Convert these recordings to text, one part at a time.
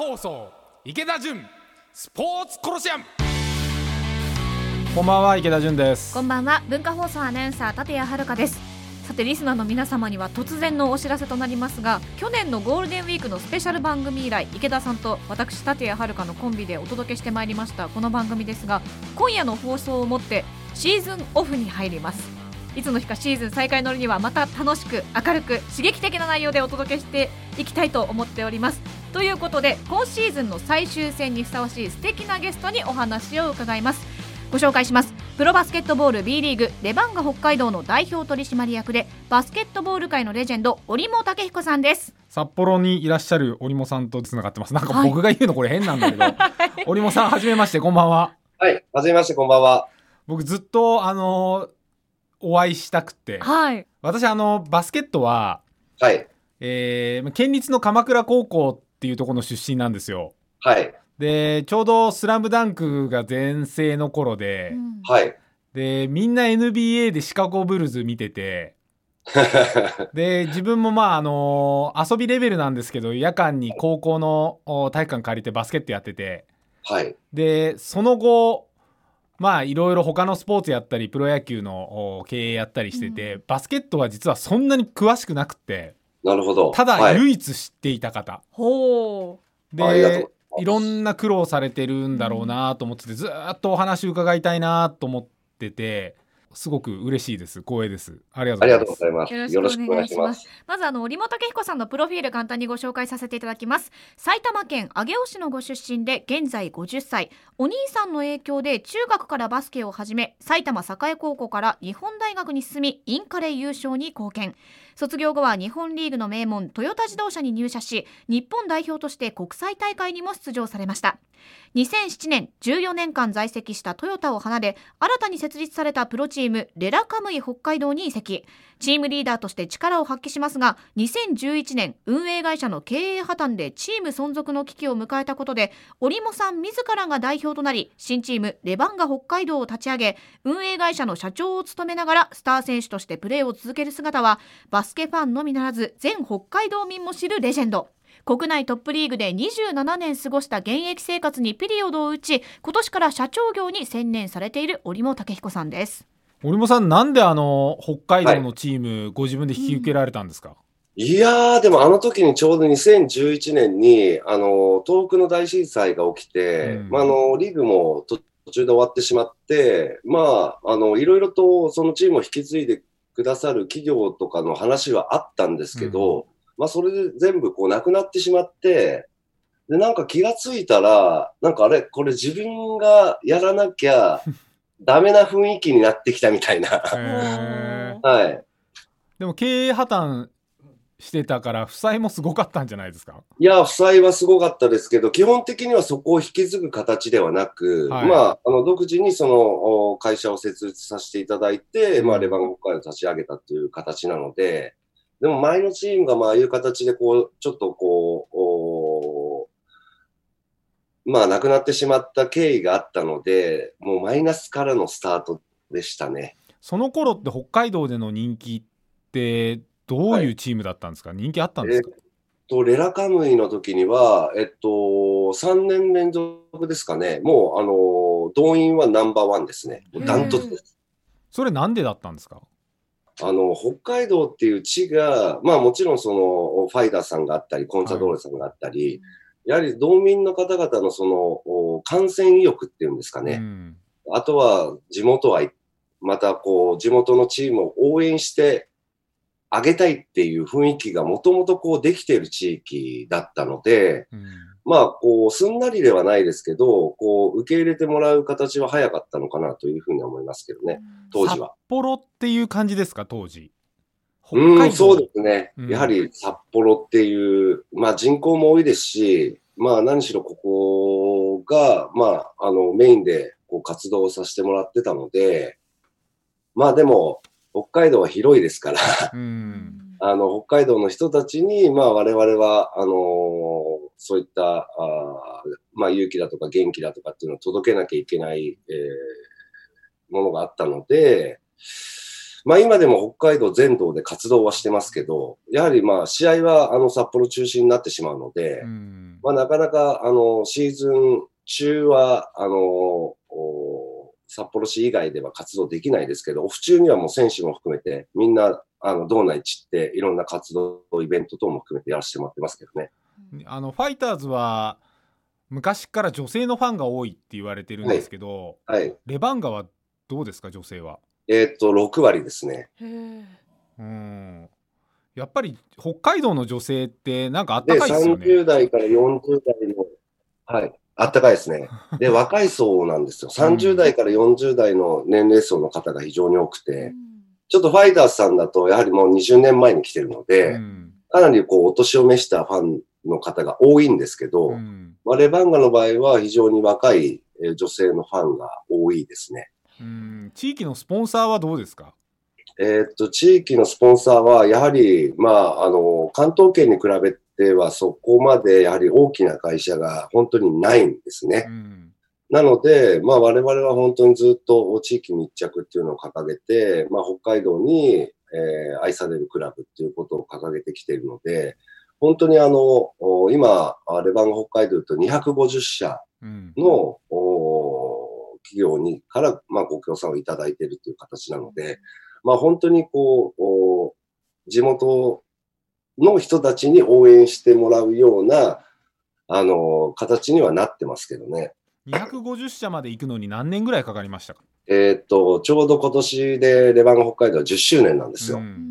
放送池田純スポーツコロシアム。こんばんは池田純です。こんばんは文化放送アナウンサー立谷遥です。さてリスナーの皆様には突然のお知らせとなりますが去年のゴールデンウィークのスペシャル番組以来池田さんと私立谷遥のコンビでお届けしてまいりましたこの番組ですが今夜の放送をもってシーズンオフに入ります。いつの日かシーズン再開の折にはまた楽しく明るく刺激的な内容でお届けしていきたいと思っておりますということで今シーズンの最終戦にふさわしい素敵なゲストにお話を伺います。ご紹介します。プロバスケットボール B リーグレバンガ北海道の代表取締役でバスケットボール界のレジェンド折茂武彦さんです。札幌にいらっしゃる織茂さんとつながってます。なんかはい。僕が言うのこれ変なんだけど、織茂さんはじめましてこんばんは。はい、はじめまして、こんばんは。僕ずっとあのお会いしたくて。はい。私あのバスケットははい、えー県立の鎌倉高校っていうところの出身なんですよ。はい、でちょうど「スラムダンクが全盛の頃で、うん。はい。でみんな NBA でシカゴブルズ見てて で自分もまああの遊びレベルなんですけど夜間に高校のお体育館借りてバスケットやっててはい、でその後まあいろいろ他のスポーツやったりプロ野球のお経営やったりしてて、バスケットは実はそんなに詳しくなくってなるほど。ただはい、唯一知っていた方、ほう。ありがとうでいろんな苦労されてるんだろうなと思っててずーっとお話伺いたいなと思っててすごく嬉しいです。光栄です。ありがとうございます。とうございます。よよろしくお願いします。まずあの折茂武彦さんのプロフィール簡単にご紹介させていただきます。埼玉県上尾市のご出身で現在50歳お兄さんの影響で中学からバスケを始め埼玉栄高校から日本大学に進みインカレ優勝に貢献卒業後は日本リーグの名門トヨタ自動車に入社し日本代表として国際大会にも出場されました。2007年14年間在籍したトヨタを離れ新たに設立されたプロチームレラカムイ北海道に移籍。チームリーダーとして力を発揮しますが2011年運営会社の経営破綻でチーム存続の危機を迎えたことで織茂さん自らが代表となり新チームレバンガ北海道を立ち上げ運営会社の社長を務めながらスター選手としてプレーを続ける姿はバケファンのみならず全北海道民も知るレジェンド。国内トップリーグで27年過ごした現役生活にピリオドを打ち今年から社長業に専念されている織茂武彦さんです。森本さんなんであの北海道のチーム、ご自分で引き受けられたんですか、いやー、でもあの時にちょうど2011年に、あの、東北の大震災が起きて、うん。まあ、あの、リーグも途途中で終わってしまって、まあ、あの、いろいろとそのチームを引き継いでくださる企業とかの話はあったんですけど、まあ、それで全部こうなくなってしまって、で、なんか気がついたら、なんかあれ、これ自分がやらなきゃ ダメな雰囲気になってきたみたいな。はい。でも経営破綻してたから負債もすごかったんじゃないですか？いや、負債はすごかったですけど、基本的にはそこを引き継ぐ形ではなく、はい。まあ、あの、独自にそのお会社を設立させていただいて、まあ、レバンガ北海道を立ち上げたっていう形なので、でも前のチームがまあ、ああいう形でこう、ちょっとこう、おまあ、亡くなってしまった経緯があったので、もうマイナスからのスタートでしたね。その頃って北海道での人気ってどういうチームだったんですか、人気あったんですか、と、レラカムイの時には、えっと、3年連続ですかね。もう、あの、動員はナンバーワンですね。ダントツです。それなんでだったんですか？あの、北海道っていう地が、まあもちろんその、ファイダーさんがあったり、コンサドーレさんがあったり、やはり道民の方々のその、お感染意欲っていうんですかね。うんあとは地元愛、またこう地元のチームを応援してあげたいっていう雰囲気がもともとこうできている地域だったので、うん。まあこうすんなりではないですけど、こう受け入れてもらう形は早かったのかなというふうには思いますけどね、当時は。札幌っていう感じですか当時？うん、そうですね。うん。やはり札幌っていう、まあ人口も多いですし、まあ何しろここが、まああのメインでこう活動させてもらってたので、まあでも北海道は広いですから、うん。あの北海道の人たちに、まあ我々は、あのそういった、あーまあ勇気だとか元気だとかっていうのを届けなきゃいけない、えーものがあったので、まあ今でも北海道全道で活動はしてますけど、やはりまあ試合はあの札幌中心になってしまうので、うん。まあなかなかあのシーズン中は、あの、お札幌市以外では活動できないですけど、オフ中にはもう選手も含めて、みんな、あの、道内散って、いろんな活動、イベント等も含めてやらせてもらってますけどね。あのファイターズは昔から女性のファンが多いって言われてるんですけど、はい。レバンガはどうですか女性は？えーっと、6割ですね。へえうんやっぱり北海道の女性ってなんかあっで、たかいですよね。30代から40代の、はい。あったかいですね。で、若い層なんですよ。30代から40代の年齢層の方が非常に多くて、ちょっとファイターズさんだと、やはりもう20年前に来てるので、うんかなりこう、お年を召したファンの方が多いんですけど、うんまあ、レバンガの場合は非常に若いえー女性のファンが多いですね。うん地域のスポンサーはどうですか？えーっと、地域のスポンサーは、やはり、まあ、あの、関東圏に比べてはそこまでやはり大きな会社が本当にないんですね。うんなので、まあ我々は本当にずっと地域密着っていうのを掲げて、まあ北海道に、えー愛されるクラブっていうことを掲げてきているので、本当にあの、お今、あレバンガ北海道と250社うん企業にから、まあご協賛をいただいているという形なので、まあ本当にこう、お地元の人たちに応援してもらうような、あの、形にはなってますけどね。250社まで行くのに何年ぐらいかかりましたか？えーっと、ちょうど今年でレバンガ北海道は10周年なんですよ。うん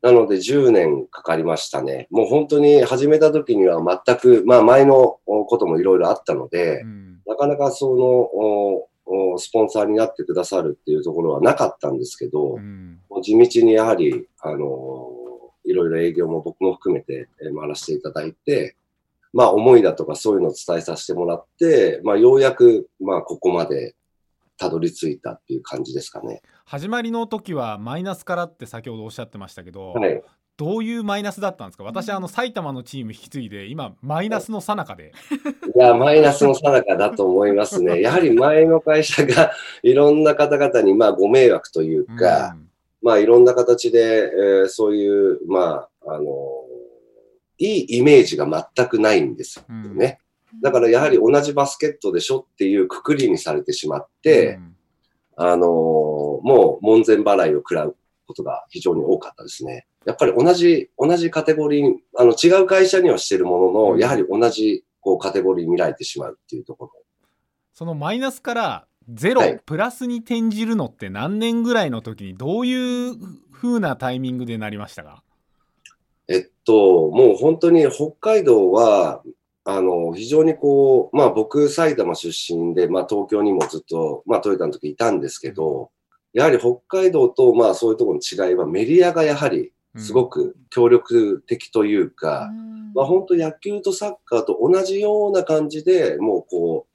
なので10年かかりましたね。もう本当に始めた時には全く、まあ前のおこともいろいろあったので、うんなかなかそのスポンサーになってくださるっていうところはなかったんですけど、地道にやはり、あのいろいろ営業も僕も含めてえー回らせていただいて、まあ思いだとかそういうのを伝えさせてもらって、まあようやく、まあここまでたどり着いたっていう感じですかね。始まりの時はマイナスからって先ほどおっしゃってましたけど、はい。どういうマイナスだったんですか？私あの埼玉のチーム引き継いで今マイナスの最中で、いや、マイナスのさなかだと思いますね。やはり前の会社がいろんな方々にまあご迷惑というか、まあいろんな形で、えーそういう、まあ、あのいいイメージが全くないんですようんね。だからやはり同じバスケットでしょっていうくくりにされてしまって、うんあのもう門前払いを食らうことが非常に多かったですね。やっぱり同じ、同じカテゴリー、あの違う会社にはしてるものの、うんやはり同じこうカテゴリーに見られてしまうっていうところ。そのマイナスからゼロ、はい。プラスに転じるのって何年ぐらいの時にどういう風なタイミングでなりましたか？えっと、もう本当に北海道は、あの、非常にこう、まあ僕、埼玉出身で、まあ東京にもずっと、まあトヨタの時いたんですけど、やはり北海道と、まあそういうところの違いは、メディアがやはりすごく協力的というか、まあ本当野球とサッカーと同じような感じで、もうこ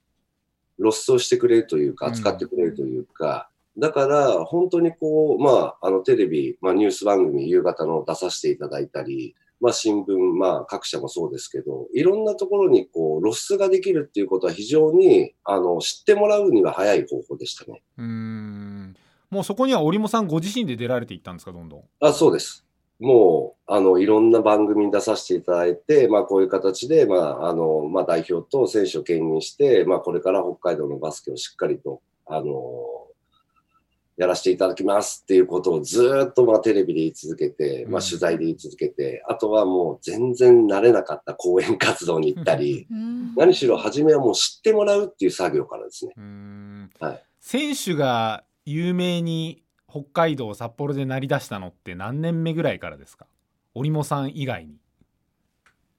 う、露出をしてくれるというか、うん扱ってくれるというか、だから本当にこう、まああのテレビ、まあニュース番組夕方の出させていただいたり、まあ新聞、まあ各社もそうですけど、いろんなところにこう露出ができるっていうことは非常に、あの、知ってもらうには早い方法でしたね。うーんもうそこには織茂さんご自身で出られていったんですかどんどん？あ、そうです。もう、あの、いろんな番組に出させていただいて、まあ、こういう形で、まあ、あの、まあ、代表と選手を兼任して、まあ、これから北海道のバスケをしっかりと、あの、やらせていただきますっていうことをずーっと、まあ、テレビで言い続けて、まあ、うん。取材で言い続けて、あとはもう全然慣れなかった講演活動に行ったり、何しろ初めはもう知ってもらうっていう作業からですね。はい。選手が有名に北海道札幌で成り出したのって何年目ぐらいからですか？織茂さん以外に。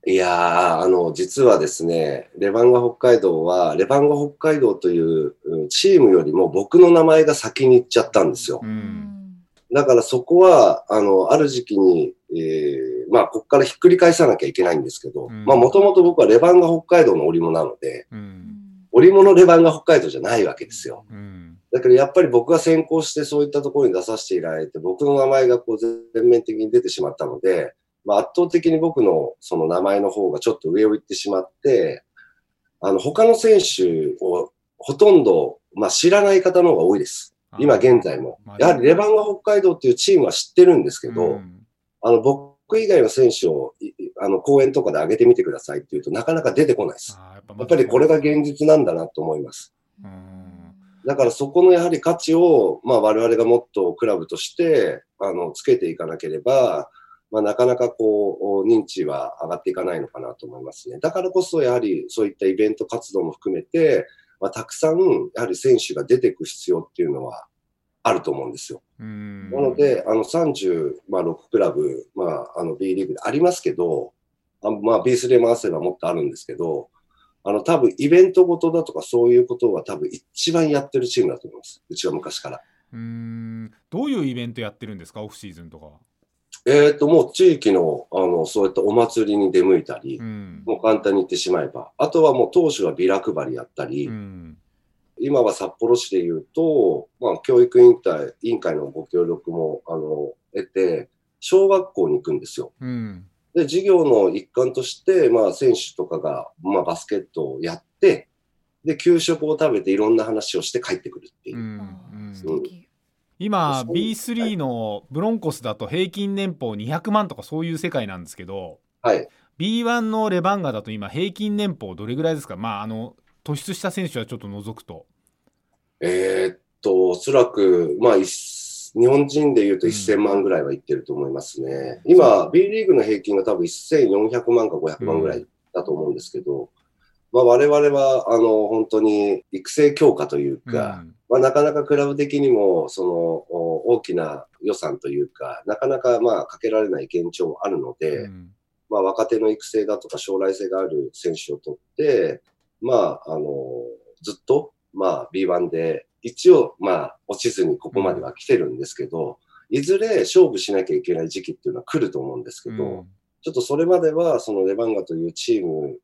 いやー、あの、実はですね、レバンガ北海道は、レバンガ北海道といううんチームよりも僕の名前が先に行っちゃったんですよ。うん。だからそこは、あの、ある時期に、えーまあ、ここからひっくり返さなきゃいけないんですけど、うん。まあ、もともと僕はレバンガ北海道の織物なので、うん。織物レバンガ北海道じゃないわけですよ。うんだけどやっぱり僕が先行してそういったところに出させていただいて、僕の名前がこう全面的に出てしまったので、まあ、圧倒的に僕のその名前の方がちょっと上を行ってしまって、あの、他の選手をほとんど、まあ、知らない方の方が多いです。今現在もまあ。やはりレバンガ北海道っていうチームは知ってるんですけど、うんあの、僕以外の選手を、いあの、公演とかで上げてみてくださいって言うとなかなか出てこないです。あーやっぱやっぱりこれが現実なんだなと思います。うんだからそこのやはり価値を、まあ我々がもっとクラブとして、あの、つけていかなければ、まあなかなかこう、認知は上がっていかないのかなと思いますね。だからこそやはりそういったイベント活動も含めて、まあたくさんやはり選手が出ていく必要っていうのはあると思うんですよ。うんなので、あの36クラブ、まあ、あの B リーグでありますけど、あまあ、B3 で回せばもっとあるんですけど、あの、多分イベントごとだとかそういうことは多分一番やってるチームだと思います。うちは昔から。うんどういうイベントやってるんですか？オフシーズンとかは。えっ、と、もう地域の、あの、そういったお祭りに出向いたり、うんもう簡単に言ってしまえば。あとはもう当初はビラ配りやったり、うん今は札幌市で言うと、まあ、教育委員会委員会のご協力も、あの、得て、小学校に行くんですよ。うんで、授業の一環として、まあ、選手とかが、まあ、バスケットをやって、で、給食を食べていろんな話をして帰ってくるっていうう。んあうんー素敵今そう B3 のブロンコスだと平均年俸200万とかそういう世界なんですけどはい。B1 のレバンガだと今平均年俸どれぐらいですか？まああの突出した選手はちょっと除くと。えーっと、おそらく、まあ、日本人で言うとうん1000万ぐらいはいってると思いますね。今、B リーグの平均が多分1400万か500万ぐらいだと思うんですけど、まあ、我々は、あの、本当に育成強化というか、うん。まあ、なかなかクラブ的にも、その、お大きな予算というか、なかなかまあ、かけられない現状もあるので、うん。まあ、若手の育成だとか将来性がある選手を取って、まあ、あの、ずっと、まあ、B1 で、一応、まあ、落ちずにここまでは来てるんですけど、いずれ勝負しなきゃいけない時期っていうのは来ると思うんですけど、うんちょっとそれまでは、そのレバンガというチーム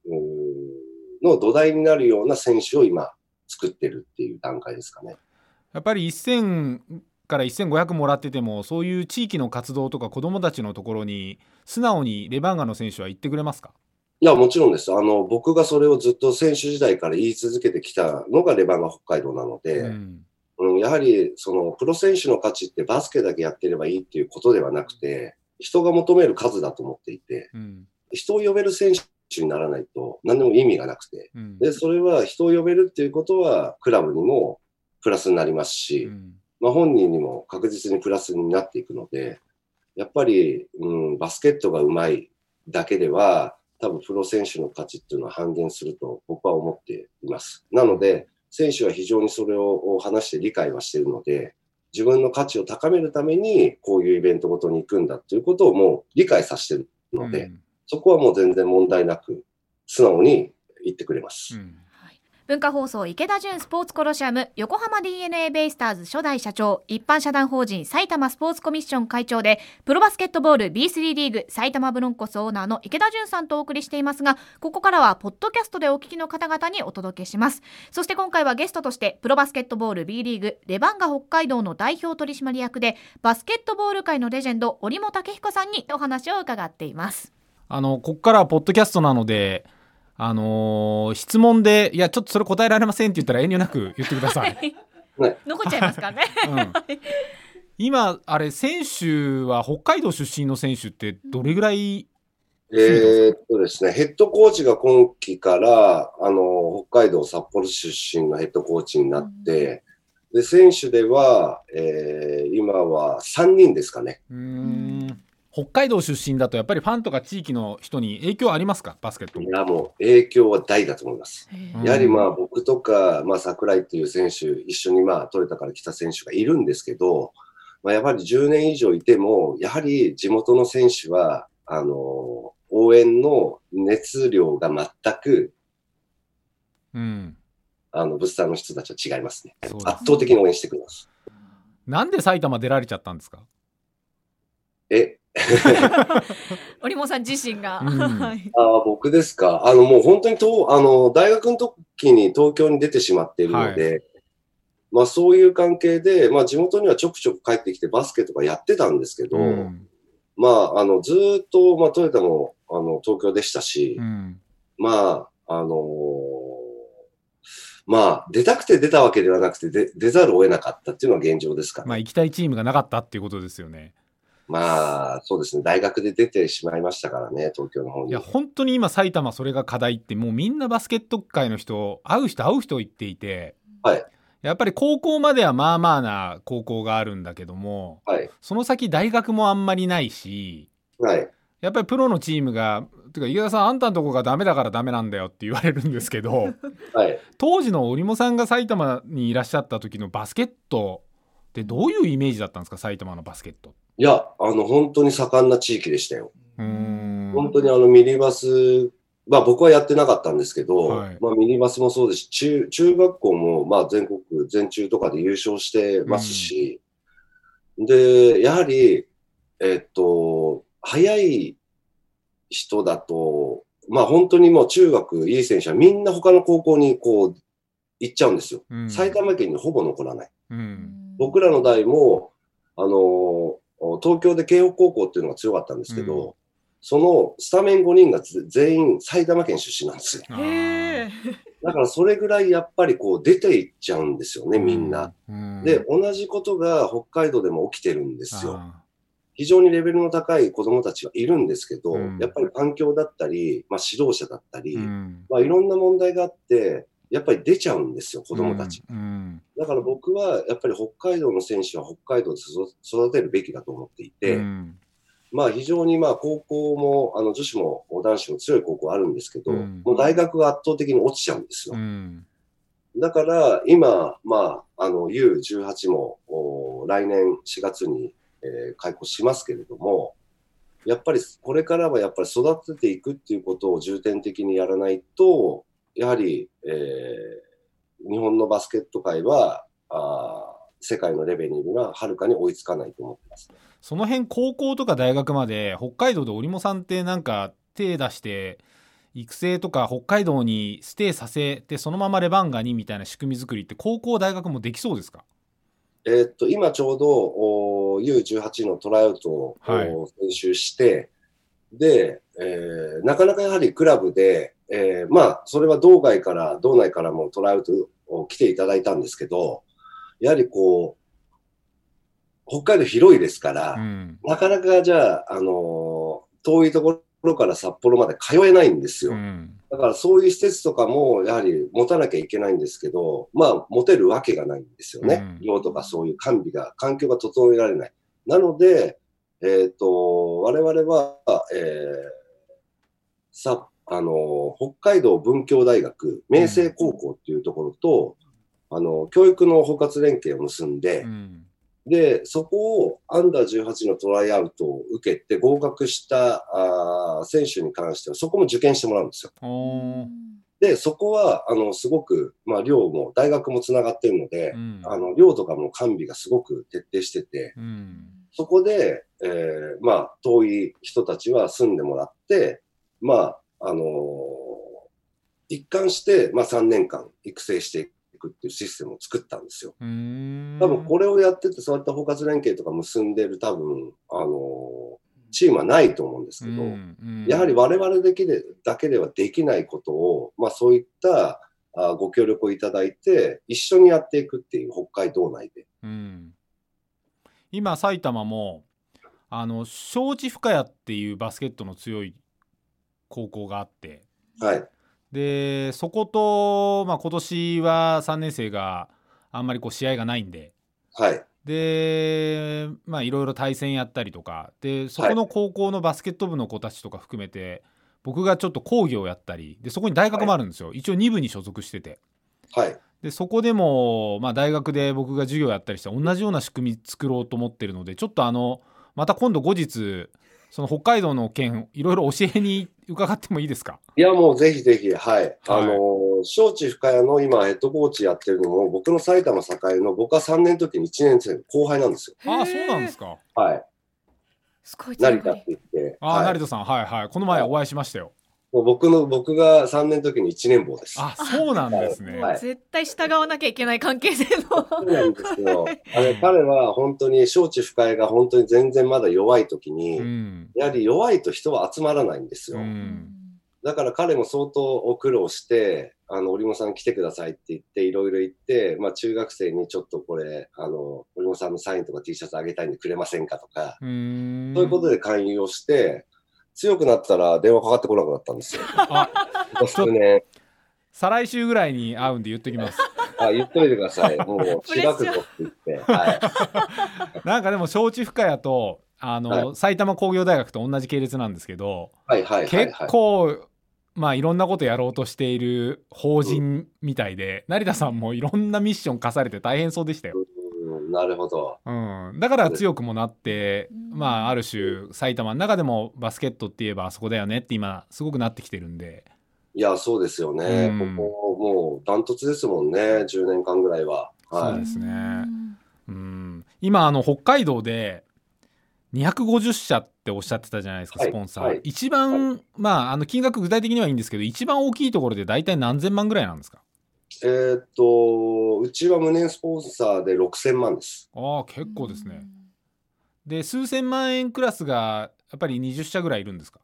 の土台になるような選手を今、作ってるっていう段階ですかね。やっぱり1000から1500もらっててもそういう地域の活動とか子どもたちのところに素直にレバンガの選手は行ってくれますか？いや、もちろんです。あの、僕がそれをずっと選手時代から言い続けてきたのがレバンガ北海道なので、うんうん、やはり、その、プロ選手の価値ってバスケだけやってればいいっていうことではなくて、人が求める数だと思っていて、うん人を呼べる選手にならないと何でも意味がなくて。うんで、それは人を呼べるっていうことは、クラブにもプラスになりますし、うんまあ本人にも確実にプラスになっていくので、やっぱり、うん、バスケットが上手いだけでは、多分プロ選手の価値っていうのは半減すると僕は思っています。なので、選手は非常にそれを話して理解はしているので、自分の価値を高めるために、こういうイベントごとに行くんだっていうことをもう理解させてるので、うんそこはもう全然問題なく、素直に言ってくれます。うん文化放送池田純スポーツコロシアム横浜 DeNA ベイスターズ初代社長一般社団法人埼玉スポーツコミッション会長でプロバスケットボール B3 リーグ埼玉ブロンコスオーナーの池田純さんとお送りしていますがここからはポッドキャストでお聞きの方々にお届けします。そして今回はゲストとしてプロバスケットボール B リーグレバンガ北海道の代表取締役でバスケットボール界のレジェンド折茂武彦さんにお話を伺っています。あのこっからはポッドキャストなのであのー質問でいやちょっとそれ答えられませんって言ったら遠慮なく言ってください。残っちゃいますからね。うん。今あれ選手は北海道出身の選手ってどれぐらいえーっとですね、ヘッドコーチが今季から、あの、北海道札幌出身のヘッドコーチになって、で、選手では、えー今は3人ですかね。うーん北海道出身だとやっぱりファンとか地域の人に影響ありますか？バスケットいや、もう影響は大だと思います。うんやはりまあ僕とか、まあ桜井っていう選手、一緒にまあトヨタから来た選手がいるんですけど、まあやっぱり10年以上いても、やはり地元の選手は、あの、応援の熱量が全く、うんあの、ブスターの人たちは違いますね。圧倒的に応援してくれます。なんで埼玉出られちゃったんですか？え、折茂さん自身が、うん。はい。あー僕ですか？あの、もう本当にと、あの、大学の時に東京に出てしまっているので、まあそういう関係で、まあ地元にはちょくちょく帰ってきてバスケとかやってたんですけど、うん。まあ、あの、ずーっと、まあトヨタも、あの、東京でしたし、うん。まあ、あのーまあ、出たくて出たわけではなくて、で出ざるを得なかったっていうのが現状ですから、まあ行きたいチームがなかったっていうことですよね。まあ、そうですね。大学で出てしまいましたからね、東京の方に。いや本当に今埼玉それが課題ってもうみんなバスケット界の人会う人会う人言っていてはい。やっぱり高校まではまあまあな高校があるんだけどもはい。その先大学もあんまりないしはい。やっぱりプロのチームがてか池田さんあんたのとこがダメだからダメなんだよって言われるんですけど はい。当時の織茂さんが埼玉にいらっしゃった時のバスケットってどういうイメージだったんですか埼玉のバスケット。いや、あの、本当に盛んな地域でしたよ。本当にあの、ミニバス、まあ僕はやってなかったんですけど、はい。まあミニバスもそうですし、中、中学校もまあ全国、全中とかで優勝してますし、で、やはり、えっと、早い人だと、まあ本当にもう中学いい選手はみんな他の高校にこう行っちゃうんですよ。うん。埼玉県にほぼ残らない。うん。僕らの代も、あの東京で慶北高校っていうのが強かったんですけど、うそのスタメン5人がぜ全員埼玉県出身なんですよ。だからそれぐらいやっぱりこう出ていっちゃうんですよね、みんな。。うんで、同じことが北海道でも起きてるんですよ。あ非常にレベルの高い子供たちはいるんですけど、うんやっぱり環境だったり、まあ、指導者だったり、まあ、いろんな問題があって、やっぱり出ちゃうんですよ、子供たち。うんだから僕はやっぱり北海道の選手は北海道で育育てるべきだと思っていて、うんまあ非常にまあ高校も、あの女子も男子も強い高校あるんですけど、うんもう大学が圧倒的に落ちちゃうんですよ。うんだから今、まあ、あの U18 もお来年4月に、えー開校しますけれども、やっぱりこれからはやっぱり育てていくっていうことを重点的にやらないと、やはり、えー日本のバスケット界は、あー世界のレベルにははるかに追いつかないと思ってます。その辺高校とか大学まで北海道で織茂さんってなんか手出して育成とか北海道にステイさせてそのままレバンガにみたいな仕組み作りって高校大学もできそうですか？えーっと、今ちょうどお U18 のトライアウトを、はいお先週して、で、えーなかなかやはりクラブで、えーまあ、それは道外から、道内からもトライアウトを来ていただいたんですけど、やはりこう、北海道広いですから、うんなかなかじゃあ、あのー遠いところから札幌まで通えないんですよ。うんだからそういう施設とかもやはり持たなきゃいけないんですけど、まあ持てるわけがないんですよね。うん寮とかそういう完備が、環境が整えられない。なので、えっ、と、我々は、えーさ、あの、北海道文教大学、明星高校っていうところと、あの、教育の包括連携を結んで、うん。で、そこをアンダー18のトライアウトを受けて合格したあー選手に関しては、そこも受験してもらうんですよ。で、そこは、あの、すごく、まあ、寮も、大学もつながってるのでう、ん。あの、寮とかも完備がすごく徹底してて、うん。そこで、えーまあ、遠い人たちは住んでもらって、まあ、あのー一貫して、まあ、3年間育成していくっていうシステムを作ったんですよ。多分これをやってて、そういった包括連携とか結んでる多分、あのーチームはないと思うんですけど、うんうんやはり我々だけでだけではできないことを、まあそういったあご協力をいただいて、一緒にやっていくっていう北海道内で。うん今埼玉もあの庄司深谷っていうバスケットの強い高校があって。はい。でそこと、まあ、今年は3年生があんまりこう試合がないんで。はい。でまあいろいろ対戦やったりとか。でそこの高校のバスケット部の子たちとか含めて、僕がちょっと講義をやったり。でそこに大学もあるんですよ、一応2部に所属してて。はい。でそこでも、まあ、大学で僕が授業やったりして同じような仕組み作ろうと思ってるのでちょっとあのまた今度後日その北海道の件いろいろ教えに伺ってもいいですか？いや、もうぜひぜひ、はい。はいあのー、招致深谷の今ヘッドコーチやってるのも、僕の埼玉栄の僕は3年の時に1年生の後輩なんですよ。ああそうなんですかはい。すごい成田って言って。ああ、はい成田さんはいはいこの前お会いしましたよもう僕の、僕が3年の時に1年坊です。あそうなんですね、はい絶対従わなきゃいけない関係性のそうなんですよ。あれ、彼は本当に、招致深谷が本当に全然まだ弱い時に、うんやはり弱いと人は集まらないんですよ。うんだから彼も相当苦労して、あの、織茂さん来てくださいって言って、いろいろ言って、まあ中学生にちょっとこれ、あの、織茂さんのサインとか T シャツあげたいんでくれませんかとか、うーん。そういうことで勧誘をして、強くなったら電話かかってこなくなったんですよ。数年。再来週ぐらいに会うんで言っときます。あ、言っといてください。もう、開くぞって言って。はい。なんかでも、承知深谷と、あの、は埼玉工業大学と同じ系列なんですけど、はいはいはい、結はい。構、まあいろんなことやろうとしている法人みたいで、成田さんもいろんなミッション課されて大変そうでしたよ。うん、なるほど。うん、だから強くもなって、うん。まあある種埼玉の中でもバスケットって言えばあそこだよねって今すごくなってきてるんで、いや、そうですよね。うん。ここ、もう、ダントツですもんね。10年間ぐらいは。はい。そうですね。うん、今あの北海道で250社っておっしゃってたじゃないですかはい。スポンサー、はい。一番、まああの金額具体的にはいいんですけど一番大きいところで大体何千万ぐらいなんですか？えーっと、うちは無念スポンサーで6000万です。ああ結構ですね、で数千万円クラスがやっぱり20社ぐらいいるんですか？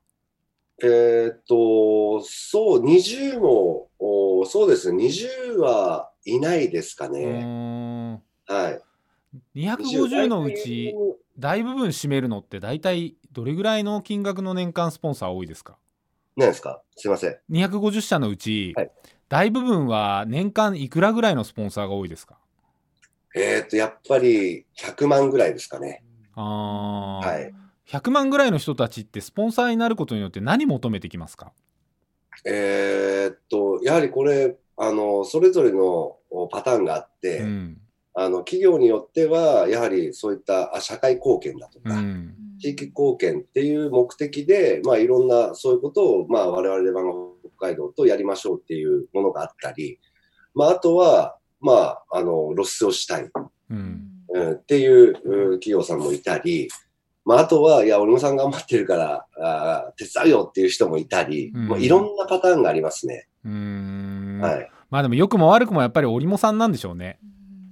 えーっと、そう、20も、おそうですね、20はいないですかうね。はい。250のうち大部分占めるのって大体どれぐらいの金額の年間スポンサー多いですか？何ですか？すいません。250社のうち、はい大部分は年間いくらぐらいのスポンサーが多いですか？えーっと、やっぱり100万ぐらいですかね。あー。はい。100万ぐらいの人たちってスポンサーになることによって何求めてきますか？えーっと、やはりこれ、あの、それぞれのおパターンがあって、うん。あの、企業によっては、やはりそういったあ社会貢献だとか、うん。地域貢献っていう目的で、まあ、いろんなそういうことを、まあ、我々レバノン北海道とやりましょうっていうものがあったり、まあ、あとは、まあ、あの、露出をしたい、うん。うん、っていううん企業さんもいたり、まあ、あとは、いや、俺もさん頑張ってるから、あー手伝うよっていう人もいたり、うん。まあ、いろんなパターンがありますね。うーん。はい。まあでも良くも悪くもやっぱり織茂さんなんでしょうね。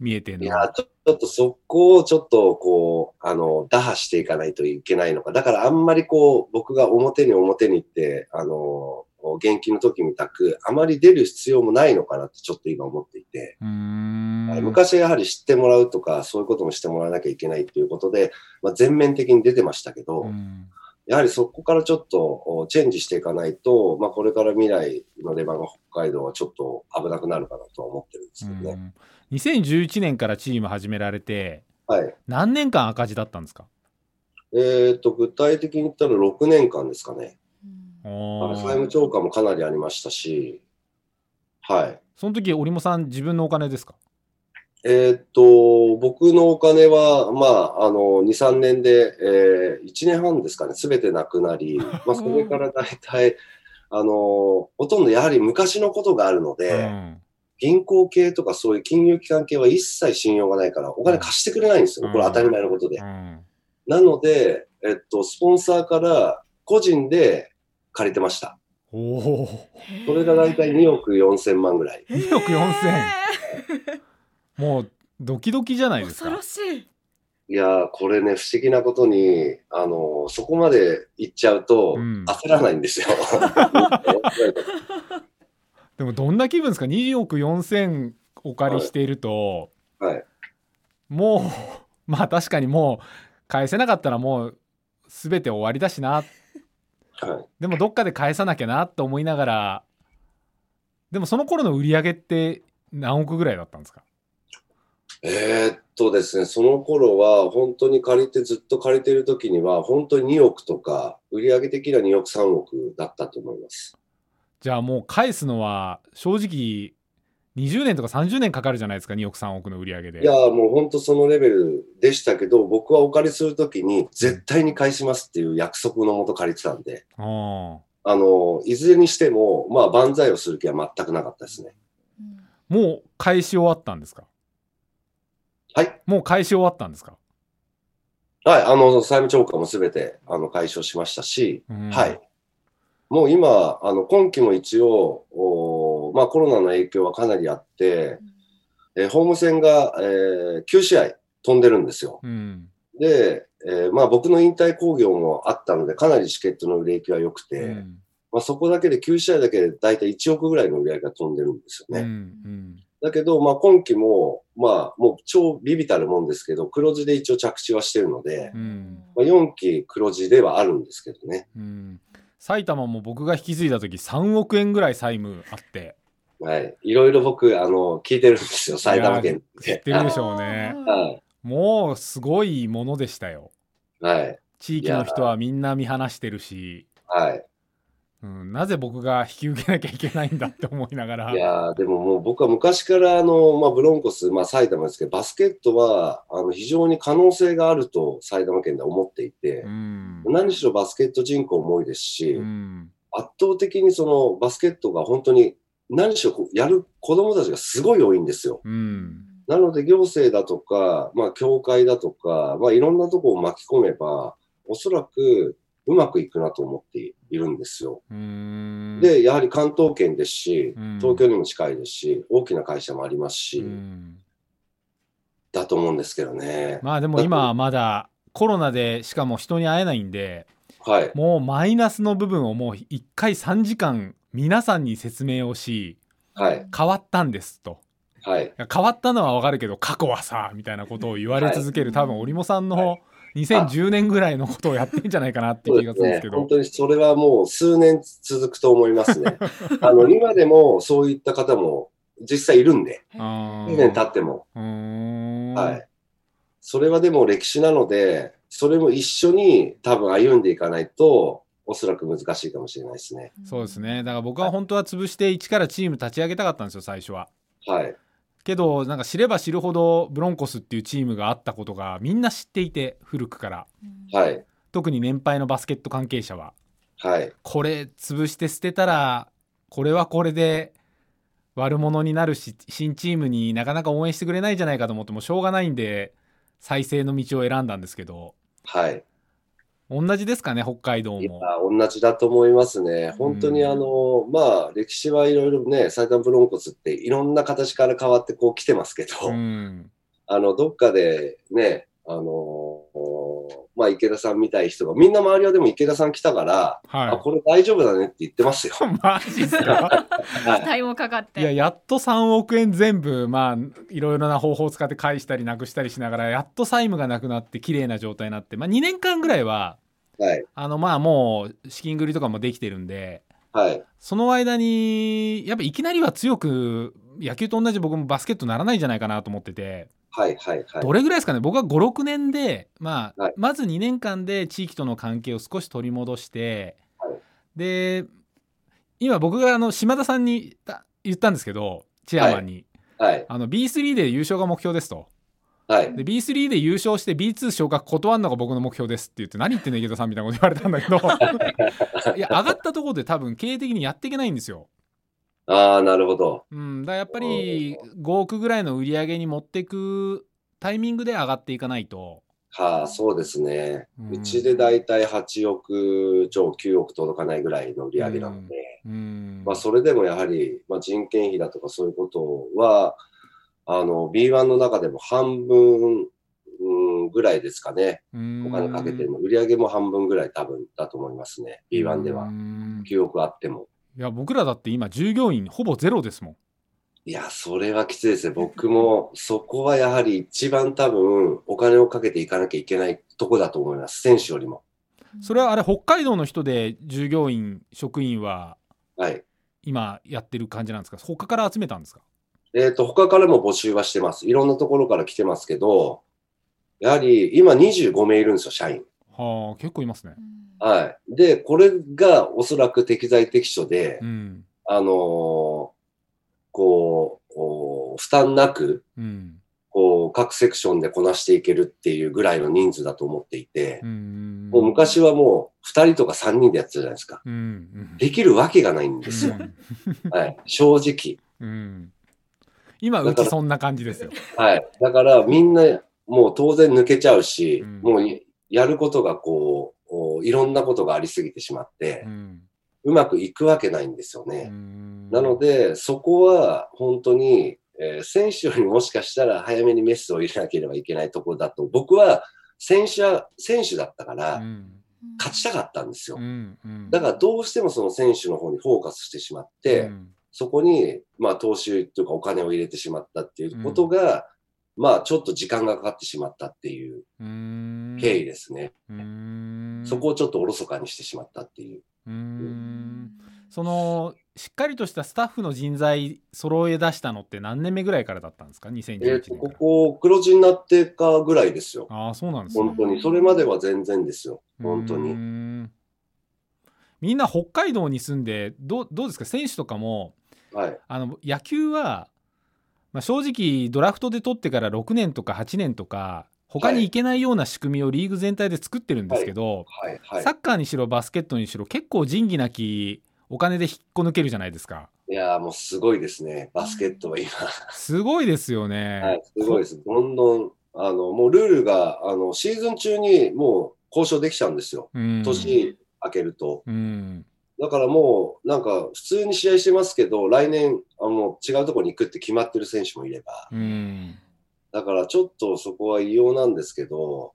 見えてんの。いや、ちょちょっとそこをちょっとこう、あの、打破していかないといけないのか。だからあんまりこう、僕が表に表にって、あの、現金の時みたく、あまり出る必要もないのかなってちょっと今思っていて、昔はやはり知ってもらうとか、そういうこともしてもらわなきゃいけないっていうことで、まあ、全面的に出てましたけど、うんやはりそこからちょっとおチェンジしていかないと、まあ、これから未来のレバノン北海道はちょっと危なくなるかなとは思ってるんですけどね。うん2011年からチーム始められてはい。何年間赤字だったんですか？えっ、と、具体的に言ったら6年間ですかね。債務超過もかなりありましたし、はい。その時織茂さん自分のお金ですか？えーっと、僕のお金は、まあ、あの、2、3年で、えー、1年半ですかね、すべてなくなり、まあ、それから大体、あの、ほとんどやはり昔のことがあるので、うん銀行系とかそういう金融機関系は一切信用がないから、お金貸してくれないんですよ。うんこれ当たり前のことで。うんなので、えっと、スポンサーから個人で借りてました。おおそれが大体2億4千万ぐらい。2億4000もうドキドキじゃないですか恐ろしい。いやー、これね、不思議なことに、あの、そこまで行っちゃうと、うん焦らないんですよ。でもどんな気分ですか？2億4000お借りしていると、はい。もうまあ確かにもう返せなかったらもう全て終わりだしなはい。でもどっかで返さなきゃなと思いながらでもその頃の売り上げって何億ぐらいだったんですか？えーっとですね、その頃は、本当に借りて、ずっと借りてる時には、本当に2億とか、売上的には2億、3億だったと思います。じゃあもう返すのは正直20年とか30年かかるじゃないですか2億3億の売り上げで。いやー、もう本当そのレベルでしたけど、僕はお借りするときに、絶対に返しますっていう約束のもと借りてたんで、ああの、いずれにしても、まあ、万歳をする気は全くなかったですね。あもう返し終わったんですか？はい。もう返し終わったんですか、はい、あの、債務超過もすべて、あの、解消しましたし、うん。はい。もう今、あの、今期も一応、おーまあ、コロナの影響はかなりあって、えーホーム戦が、えー9試合飛んでるんですよ。うんで、えーまあ、僕の引退興行もあったので、かなりチケットの売れ行きは良くて、うんまあ、そこだけで9試合だけで大体1億ぐらいの売り上げが飛んでるんですようん。うね。ん。だけど、まあ、今期も、まあ、もう超ビビたるもんですけど、黒字で一応着地はしてるので、うんまあ、4期黒字ではあるんですけどね。うん。埼玉も僕が引き継いだ時3億円ぐらい債務あって。はい。いろいろ僕、あの、聞いてるんですよ、埼玉県知っで。てるでしょうね。はい。もうすごいものでしたよ。はい。地域の人はみんな見放してるし、はい。うん、なぜ僕が引き受けなきゃいけないんだって思いながら。いやーでももう僕は昔からあの、まあ、ブロンコス、まあ、埼玉ですけど、バスケットはあの非常に可能性があると埼玉県では思っていてう、ん。何しろバスケット人口も多いですし、うん。圧倒的にそのバスケットが本当に何しろこうやる子供たちがすごい多いんですよ。うん。なので行政だとか、まあ、教会だとか、まあ、いろんなところを巻き込めば、おそらくうまくいくなと思っているんですよ。うん。で、やはり関東圏ですしうん、東京にも近いですし、大きな会社もありますし、うんだと思うんですけどね。まあでも今はまだコロナでしかも人に会えないんで、はい。もうマイナスの部分をもう1回3時間皆さんに説明をし、はい。変わったんですと。はい。変わったのはわかるけど過去はさみたいなことを言われ続ける、多分織茂さんはの2010年ぐらいのことをやってんじゃないかなっていう気がするんですけど本当にそれはもう数年続くと思いますね。あの、今でもそういった方も実際いるんで、あ2年経っても。はい。それはでも歴史なので、それも一緒に多分歩んでいかないと、おそらく難しいかもしれないですね。そうですねだから僕は本当は潰して一からチーム立ち上げたかったんですよ最初ははい。けどなんか知れば知るほどブロンコスっていうチームがあったことがみんな知っていて古くからはい。特に年配のバスケット関係者ははい。これ潰して捨てたらこれはこれで悪者になるし新チームになかなか応援してくれないんじゃないかと思ってもしょうがないんで再生の道を選んだんですけどはい。同じですかね北海道いやも。同じだと思いますね。本当にあの、まあ、歴史はいろいろね、埼玉ブロンコスっていろんな形から変わってこう来てますけど、うんあの、どっかでね、あのまあ、池田さんみたい人が、みんな周りはでも池田さん来たから、あ、はこれ大丈夫だねって言ってますよ。い。マジっすか？はい期待もかかっていややっと3億円全部まあいろいろな方法を使って返したりなくしたりしながらやっと債務がなくなって綺麗な状態になって、まあ、2年間ぐらいははい。あのまあもう資金繰りとかもできてるんではい。その間にやっぱいきなりは強く野球と同じ僕もバスケットならないんじゃないかなと思っててはい。はい。はいど。れぐらいですかね？僕は56年で、まあはいまず2年間で地域との関係を少し取り戻して、はいで今僕があの島田さんにた言ったんですけどチェアマンに、はい。あの B3 で優勝が目標ですとはい。で B3 で優勝して B2 昇格断るのが僕の目標ですって言って何言ってんの池田さんみたいなこと言われたんだけど いや上がったところで多分経営的にやっていけないんですよ。ああ、なるほど。うん、だやっぱり5億ぐらいの売り上げに持っていくタイミングで上がっていかないと。はあ、そうですね。うんうちでだいたい8億超9億届かないぐらいの売り上げなので、うんまあ、それでもやはり、まあ、人件費だとかそういうことは、あの、B1 の中でも半分、うん、ぐらいですかね。うんお金かけてるの。売り上げも半分ぐらい多分だと思いますね。B1 でうは。ん9億あっても。いや僕らだって今従業員ほぼゼロですもん。いや、それはきついですね。僕も、そこはやはり一番多分、お金をかけていかなきゃいけないとこだと思います。選手よりも。それはあれ北海道の人で従業員職員ははい。今やってる感じなんですか？他から集めたんですか？えっ、と、他からも募集はしてます。いろんなところから来てますけど、やはり今25名いるんですよ、社員。はあ結構いますね。はい。で、これがおそらく適材適所で、うんあのーこうお、負担なく、うんこう、各セクションでこなしていけるっていうぐらいの人数だと思っていてう、んもう昔はもう2人とか3人でやってたじゃないですか。うんうんできるわけがないんですよ。はい。正直。今うちそんな感じですよ。はい。だからみんなもう当然抜けちゃうし、うんもうやることがこう、いろんなことがありすぎてしまってう、んうまくいくわけないんですようね。んなので、そこは本当に、えー選手よりもしかしたら早めにメスを入れなければいけないところだと、僕は選手は、選手だったから、うん勝ちたかったんですよう。んうんだからどうしてもその選手の方にフォーカスしてしまって、うんそこに、まあ、投資というかお金を入れてしまったっていうことが、まあ、ちょっと時間がかかってしまったっていううーん経緯ですね。うーんそこをちょっとおろそかにしてしまったっていう。うーんそのしっかりとしたスタッフの人材揃え出したのって何年目ぐらいからだったんですか？2011えっ、と、年から、ここ、黒字になってかぐらいですよ。ああそうなんですね本当に。それまでは全然ですよ。本当うーに。んみんな北海道に住んでどうどうですか？選手とかもはい。あの野球は、まあ、正直ドラフトで取ってから6年とか8年とか他に行けないような仕組みをリーグ全体で作ってるんですけど、はい。はいサ。ッカーにしろバスケットにしろ結構仁義なきお金で引っこ抜けるじゃないですかいやーもうすごいですね。バスケットは今。すごいですよね、はい。すごいです。どんどん、あの、もうルールが、あの、シーズン中にもう交渉できちゃうんですよ。うん年明けると。うんだからもう、なんか、普通に試合してますけど、来年、あの、違うところに行くって決まってる選手もいれば。うん。だからちょっとそこは異様なんですけど、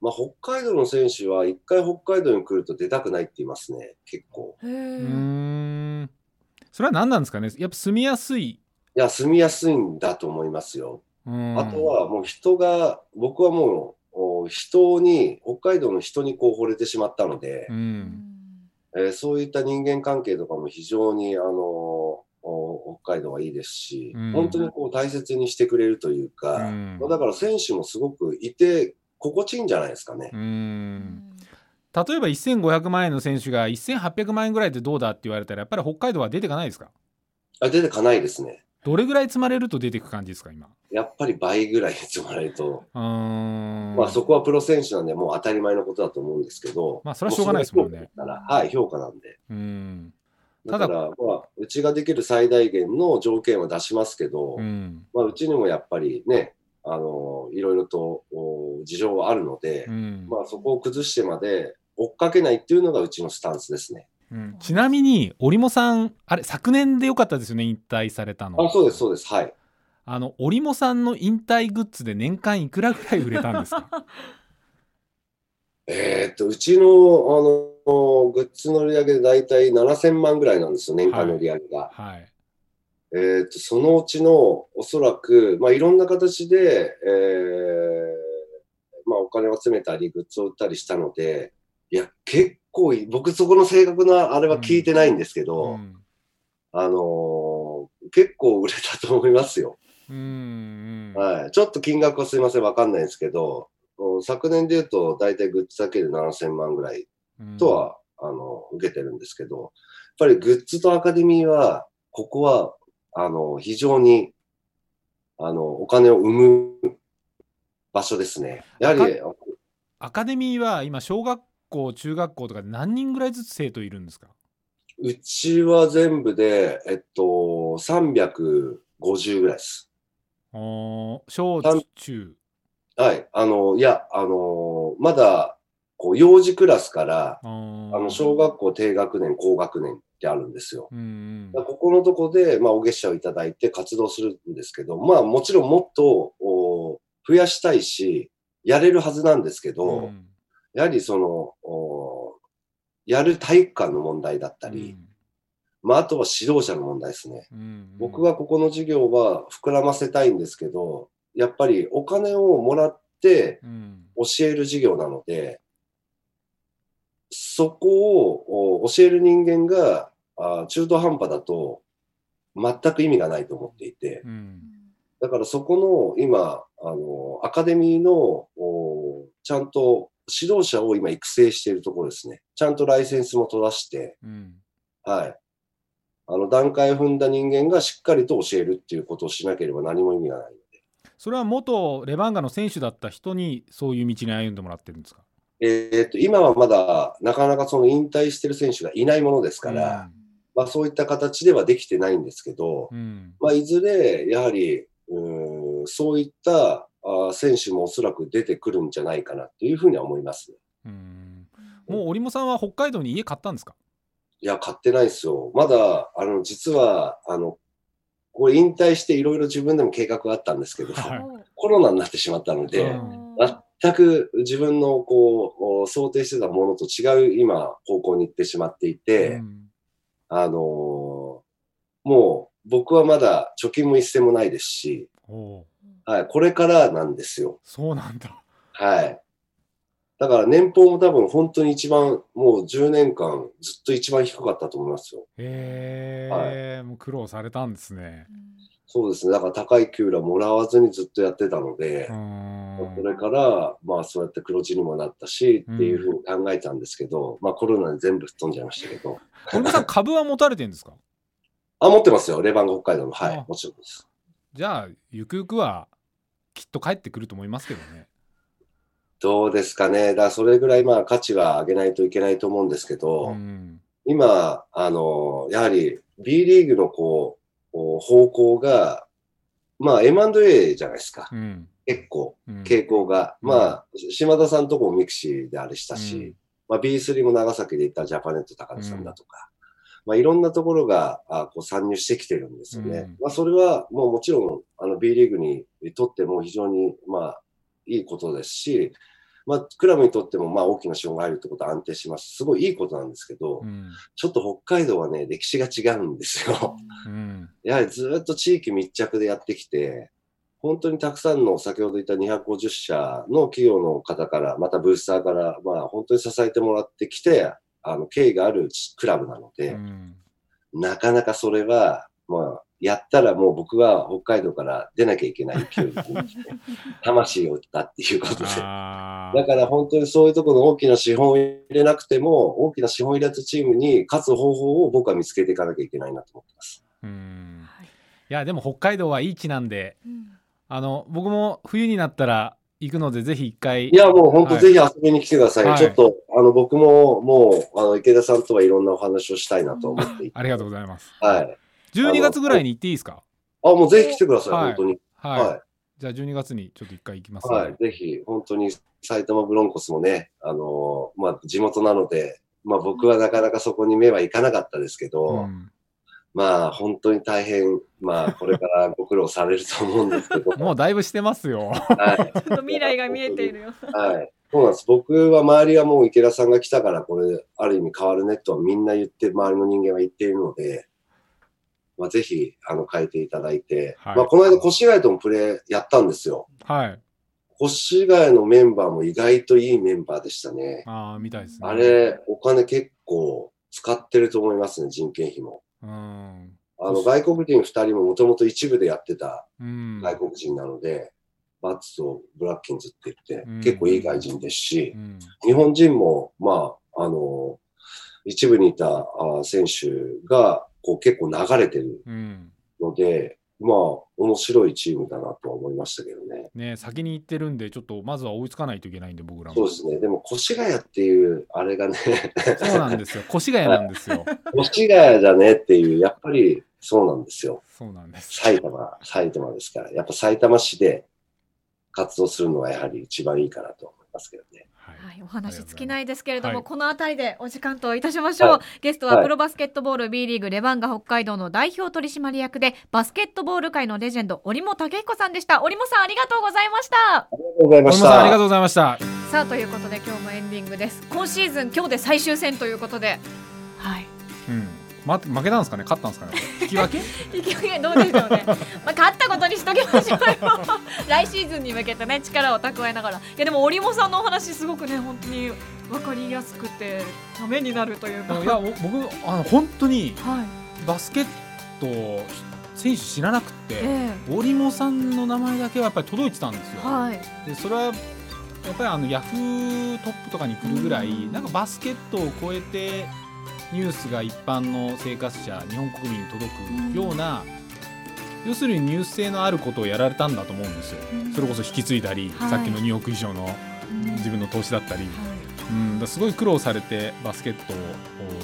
まあ、北海道の選手は一回北海道に来ると出たくないって言いますね、結構。へうん。それは何なんですかね？やっぱ住みやすい、いや、住みやすいんだと思いますよ。うん。あとはもう人が、僕はもう、お人に、北海道の人にこう惚れてしまったのでう、んえーそういった人間関係とかも非常に、あのお北海道はいいですし、うん。本当にこう大切にしてくれるというか、うん。まあだから選手もすごくいて、心地いいんじゃないですかね。う。ん。例えば1500万円の選手が1800万円ぐらいでどうだって言われたらやっぱり北海道は出てかないですか？あ出てかないですね。どれぐらい積まれると出てく感じですか今？やっぱり倍ぐらい積まれると、まあそこはプロ選手なんでもう当たり前のことだと思うんですけど、まあそれはしょうがないですもんね。はい、評価なんで。うん。ただだから、まあ、うちができる最大限の条件は出しますけど、うん。まあ、うちにもやっぱりね、あの、いろいろとお事情はあるので、うん。まあそこを崩してまで追っかけないっていうのがうちのスタンスですね。うんちなみに織茂さんあれ昨年でよかったですよね引退されたのあ、そうです、そうです。はい。あの織茂さんの引退グッズで年間いくらぐらい売れたんですか？えーっと、うちの、あの、グッズの売り上げで大体7000万ぐらいなんですよ、年間の売り上げが。はいえーっと、そのうちのおそらく、まあ、いろんな形で、えーまあ、お金を集めたり、グッズを売ったりしたので、いや、結構いい、僕そこの正確なあれは聞いてないんですけど、うんあのー結構売れたと思いますよ。うんうんはい。ちょっと金額はすいません、わかんないんですけど、うん昨年で言うと、大体グッズだけで7000万ぐらいうんとは、あの、受けてるんですけど、やっぱりグッズとアカデミーは、ここは、あの、非常に、あの、お金を生む場所ですね。やはり、アカデミーは今小学校中学校とかで何人ぐらいずつ生徒いるんですか？うちは全部で、えっと、350ぐらいです。おー小単中はい。あの、いや、あの、まだ、こう、幼児クラスから、ああのの、小学校低学年、高学年ってあるんですよ。うんここのとこで、まあ、お月謝をいただいて活動するんですけど、まあ、もちろんもっとお増やしたいし、やれるはずなんですけど、うんやはりその、おやる体育館の問題だったり、まあ、あとは指導者の問題ですね。うんうん。僕はここの授業は膨らませたいんですけど、やっぱりお金をもらってうん。教える授業なので、そこをお教える人間があ中途半端だと全く意味がないと思っていて。う、ん。だからそこの今、あの、アカデミーのおちゃんと指導者を今育成しているところですね。ちゃんとライセンスも取らして、うんはい。あの、段階を踏んだ人間がしっかりと教えるっていうことをしなければ何も意味がないので。それは元レバンガの選手だった人にそういう道に歩んでもらってるんですか？えーっと、今はまだなかなかその引退してる選手がいないものですから、まあそういった形ではできてないんですけど、うんまあいずれやはり、うーんそういったあ選手もおそらく出てくるんじゃないかなというふうには思いますね。うん。もう織茂さんは北海道に家買ったんですか？いや、買ってないですよ。まだ、あの、実は、あの、これ引退していろいろ自分でも計画があったんですけど、はい。コロナになってしまったので、全く自分のこう、想定してたものと違う今、方向に行ってしまっていて、うん。あのーもう僕はまだ貯金も一銭もないですし、はい、これからなんですよ。そうなんだ。はい。だから年俸も多分本当に一番、もう10年間ずっと一番低かったと思いますよ。へえ、もう苦労されたんですね。そうですね。だから高い給料もらわずにずっとやってたのでう、ーんそれから、まあそうやって黒字にもなったし、っていうふうに考えたんですけど、まあコロナで全部吹っ飛んじゃいましたけど。さん株は持たれてるんですか？あ、持ってますよ。レバンガ北海道の。はいあ。もちろんです。じゃあゆくゆくはきっと帰ってくると思いますけどね。どうですかね。だそれぐらいまあ価値は上げないといけないと思うんですけど、うん今、あの、やはり B リーグのこう、方向が、まあ M&A じゃないですか。うん結構、うん傾向が。うんまあ、島田さんとこもミクシィであれしたし、うんまあ B3 も長崎で行ったジャパネット高田さんだとか、まあいろんなところがあこう参入してきてるんですよね。うんまあそれはもうもちろん、あの B リーグにとっても非常に、まあ、いいことですし、まあ、クラブにとっても、まあ、大きな資本が入るってことは安定します。すごいいいことなんですけど、うんちょっと北海道はね、歴史が違うんですよ。うんやはりずっと地域密着でやってきて、本当にたくさんの先ほど言った250社の企業の方から、またブースターから、まあ本当に支えてもらってきて、あの、経緯があるクラブなので、うん。なかなかそれは、まあ、やったらもう僕は北海道から出なきゃいけない勢いに 魂を打ったっていうことで。あだから本当にそういうところの大きな資本を入れなくても、大きな資本を入れたチームに勝つ方法を僕は見つけていかなきゃいけないなと思ってます。ーうん。はい。いやでも北海道はいい地なんでうん。あの僕も冬になったら行くのでぜひ一回いや、もう本当はいぜひ遊びに来てください。はいちょっと、あの、僕ももう、あの、池田さんとはいろんなお話をしたいなと思って。ありがとうございますはい。12月ぐらいに行っていいですか？あ、もうぜひ来てください、はい本当に。はい、はじゃあ12月にちょっと一回行きますい。のではい。ぜひ、本当に埼玉ブロンコスもね、あのーまあ、地元なので、まあ、僕はなかなかそこに目はいかなかったですけど、うんまあ、本当に大変、まあ、これからご苦労されると思うんですけど、もうだいぶしてますよはい。ちょっと未来が見えているよ。はい。そうなんです。僕は周りはもう池田さんが来たから、これ、ある意味変わるねとはみんな言って、周りの人間は言っているので、まあ、ぜひ、あの、変えていただいて、はいまあ、この間、越谷ともプレーやったんですよ。はい越谷のメンバーも意外といいメンバーでしたね。ああみたいですねあれ、お金結構使ってると思いますね、人件費も。うん。あの、外国人二人ももともと一部でやってたうん。外国人なので、バッツとブラッキンズって言ってうん、結構いい外人ですしう、ん。日本人も、まあ、あの、一部にいたあ選手がこう結構流れてるうん。ので、まあ、面白いチームだなとは思いましたけどね。ね先に行ってるんでちょっとまずは追いつかないといけないんで僕らもそうですね。でも、越谷っていう、あれがね、そうなんですよ越谷なんですよ 越谷じゃねっていう、やっぱりそうなんですよ。そうなんです埼玉、埼玉ですから。やっぱ埼玉市で活動するのがやはり一番いいかなとますけどね。はい。はい、お話尽きないですけれども、はいこの辺りでお時間といたしましょう、はゲストははいプロバスケットボール B リーグレバンガ北海道の代表取締役でバスケットボール界のレジェンド折茂武彦さんでした。折茂さんありがとうございました。ありがとうございまし森本さんありがとた。うございました。さあということで今日もエンディングです。今シーズン今日で最終戦ということで。はい。うんま負けたんですかね？勝ったんですかね？引き分け？勢いどうでしょうね。まあ勝ったことにしときましょうよ。来シーズンに向けてね力を蓄えながら。いやでも折茂さんのお話すごくね本当に分かりやすくてためになるというか。いや僕あの本当にはい。バスケット選手知らなくてえ折茂さんの名前だけはやっぱり届いてたんですよ。えはい。でそれはやっぱりあのヤフートップとかに来るぐらい、うん。なんかバスケットを超えてニュースが一般の生活者日本国民に届くような、要するにニュース性のあることをやられたんだと思うんですよ、うん。それこそ引き継いだり、はい。さっきの2億以上の自分の投資だったり、はうん、だすごい苦労されてバスケットを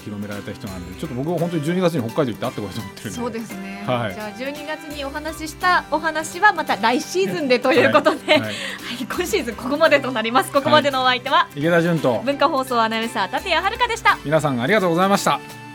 広められた人なんでちょっと僕は本当に12月に北海道行って会ってこいと思ってるんい、で。そうですね、はい。じゃあ12月にお話ししたお話はまた来シーズンでということで、はい。はい。今シーズンここまでとなります。ここまでのお相手は、池田純と。文化放送アナウンサー立谷遥でした。皆さんありがとうございました